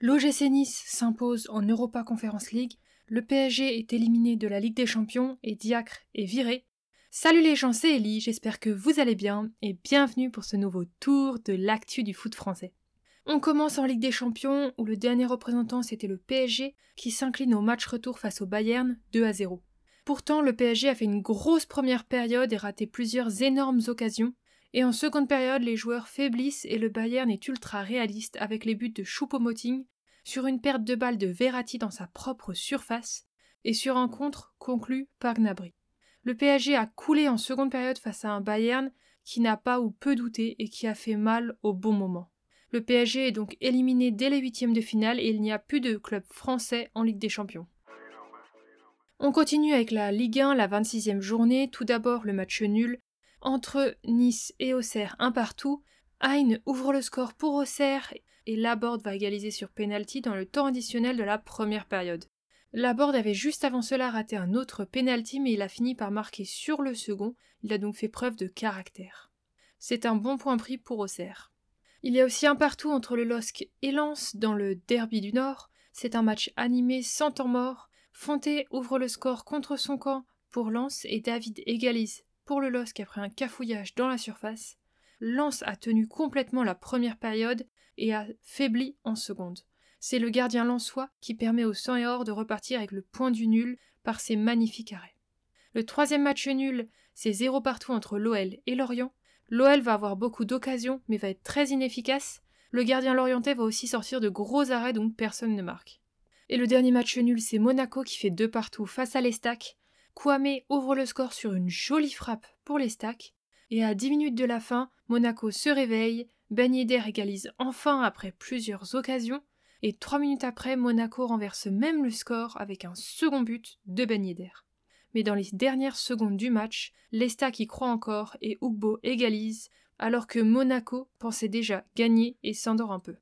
L'OGC Nice s'impose en Europa Conference League, le PSG est éliminé de la Ligue des Champions et Diacre est viré. Salut les gens, c'est Ellie, j'espère que vous allez bien et bienvenue pour ce nouveau tour de l'actu du foot français. On commence en Ligue des Champions où le dernier représentant c'était le PSG qui s'incline au match retour face au Bayern 2 à 0. Pourtant, le PSG a fait une grosse première période et raté plusieurs énormes occasions. Et en seconde période, les joueurs faiblissent et le Bayern est ultra réaliste avec les buts de Choupo-Moting sur une perte de balle de Verratti dans sa propre surface et sur un contre conclu par Gnabry. Le PSG a coulé en seconde période face à un Bayern qui n'a pas ou peu douté et qui a fait mal au bon moment. Le PSG est donc éliminé dès les huitièmes de finale et il n'y a plus de club français en Ligue des Champions. On continue avec la Ligue 1, la 26e journée. Tout d'abord le match nul entre Nice et Auxerre, un partout. Hein ouvre le score pour Auxerre et Laborde va égaliser sur penalty dans le temps additionnel de la première période. Laborde avait juste avant cela raté un autre penalty mais il a fini par marquer sur le second. Il a donc fait preuve de caractère. C'est un bon point pris pour Auxerre. Il y a aussi un partout entre le LOSC et Lens dans le Derby du Nord. C'est un match animé sans temps mort. Fonté ouvre le score contre son camp pour Lens et David égalise pour le LOSC après un cafouillage dans la surface. Lens a tenu complètement la première période et a faibli en seconde. C'est le gardien lensois qui permet au sang et or de repartir avec le point du nul par ses magnifiques arrêts. Le troisième match nul, c'est zéro partout entre l'OL et Lorient. L'OL va avoir beaucoup d'occasions, mais va être très inefficace. Le gardien lorientais va aussi sortir de gros arrêts, donc personne ne marque. Et le dernier match nul, c'est Monaco qui fait deux partout face à l'Estac. Kwame ouvre le score sur une jolie frappe pour l'Estac. Et à 10 minutes de la fin, Monaco se réveille, Ben Yedder égalise enfin après plusieurs occasions, et trois minutes après, Monaco renverse même le score avec un second but de Ben mais dans les dernières secondes du match, l'Estac y croit encore et Ugbo égalise, alors que Monaco pensait déjà gagner et s'endort un peu.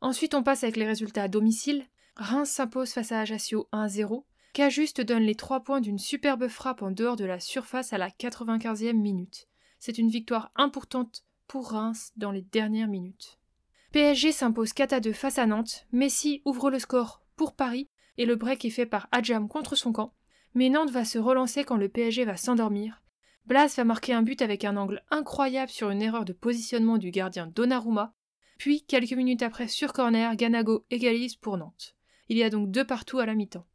Ensuite, on passe avec les résultats à domicile. Reims s'impose face à Ajaccio 1-0. Cajuste donne les 3 points d'une superbe frappe en dehors de la surface à la 95e minute. C'est une victoire importante pour Reims dans les dernières minutes. PSG s'impose 4 2 face à Nantes. Messi ouvre le score pour Paris et le break est fait par Adjam contre son camp. Mais Nantes va se relancer quand le PSG va s'endormir. Blas va marquer un but avec un angle incroyable sur une erreur de positionnement du gardien Donnarumma. Puis, quelques minutes après, sur corner, Ganago égalise pour Nantes. Il y a donc deux partout à la mi-temps.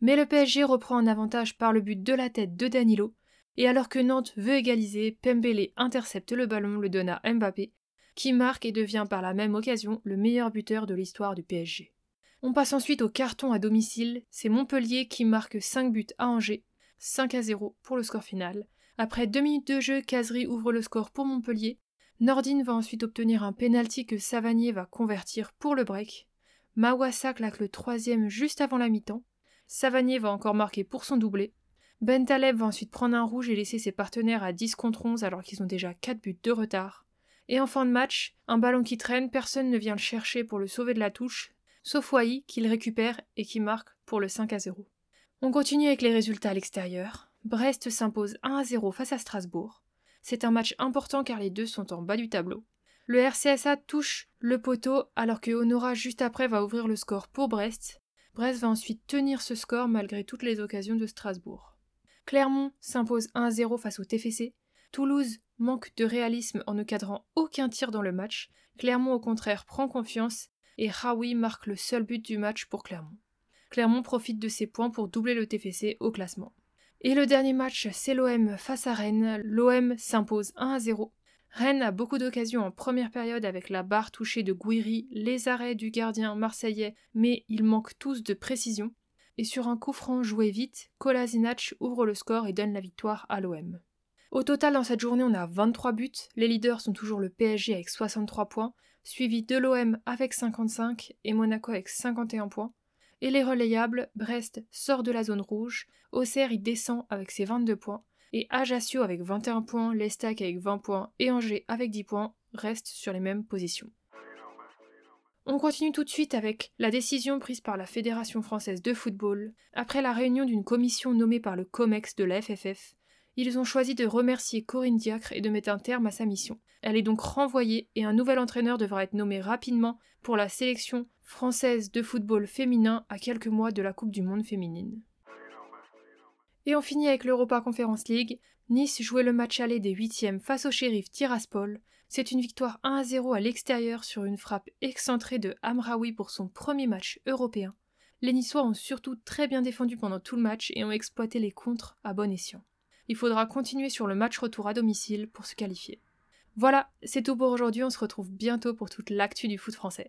Mais le PSG reprend un avantage par le but de la tête de Danilo, et alors que Nantes veut égaliser, Pembele intercepte le ballon, le donne à Mbappé, qui marque et devient par la même occasion le meilleur buteur de l'histoire du PSG. On passe ensuite au carton à domicile, c'est Montpellier qui marque 5 buts à Angers, 5 à 0 pour le score final. Après 2 minutes de jeu, Casery ouvre le score pour Montpellier. Nordine va ensuite obtenir un penalty que Savanier va convertir pour le break. Mawassa claque le troisième juste avant la mi-temps. Savanier va encore marquer pour son doublé. Bentaleb va ensuite prendre un rouge et laisser ses partenaires à 10 contre 11 alors qu'ils ont déjà 4 buts de retard. Et en fin de match, un ballon qui traîne, personne ne vient le chercher pour le sauver de la touche, sauf Wai qu'il récupère et qui marque pour le 5 à 0. On continue avec les résultats à l'extérieur. Brest s'impose 1 à 0 face à Strasbourg. C'est un match important car les deux sont en bas du tableau. Le RCSA touche le poteau alors que Honora juste après va ouvrir le score pour Brest. Brest va ensuite tenir ce score malgré toutes les occasions de Strasbourg. Clermont s'impose 1 à 0 face au TFC. Toulouse manque de réalisme en ne cadrant aucun tir dans le match. Clermont au contraire prend confiance et Raoui marque le seul but du match pour Clermont. Clermont profite de ses points pour doubler le TFC au classement. Et le dernier match, c'est l'OM face à Rennes. L'OM s'impose 1 à 0. Rennes a beaucoup d'occasions en première période avec la barre touchée de Gouiri, les arrêts du gardien marseillais, mais ils manquent tous de précision. Et sur un coup franc joué vite, Kolasinac ouvre le score et donne la victoire à l'OM. Au total, dans cette journée, on a 23 buts. Les leaders sont toujours le PSG avec 63 points, suivi de l'OM avec 55 et Monaco avec 51 points. Et les relayables, Brest sort de la zone rouge, Auxerre y descend avec ses 22 points, et Ajaccio avec 21 points, l'Estac avec 20 points et Angers avec 10 points restent sur les mêmes positions. On continue tout de suite avec la décision prise par la Fédération française de football après la réunion d'une commission nommée par le COMEX de la FFF Ils ont choisi de remercier Corinne Diacre et de mettre un terme à sa mission. Elle est donc renvoyée et un nouvel entraîneur devra être nommé rapidement pour la sélection française de football féminin à quelques mois de la Coupe du Monde féminine. Et on finit avec l'Europa Conference League. Nice jouait le match aller des huitièmes face au shérif Tiraspol. C'est une victoire 1 à 0 à l'extérieur sur une frappe excentrée de Amraoui pour son premier match européen. Les Niçois ont surtout très bien défendu pendant tout le match et ont exploité les contres à bon escient. Il faudra continuer sur le match retour à domicile pour se qualifier. Voilà, c'est tout pour aujourd'hui, on se retrouve bientôt pour toute l'actu du foot français.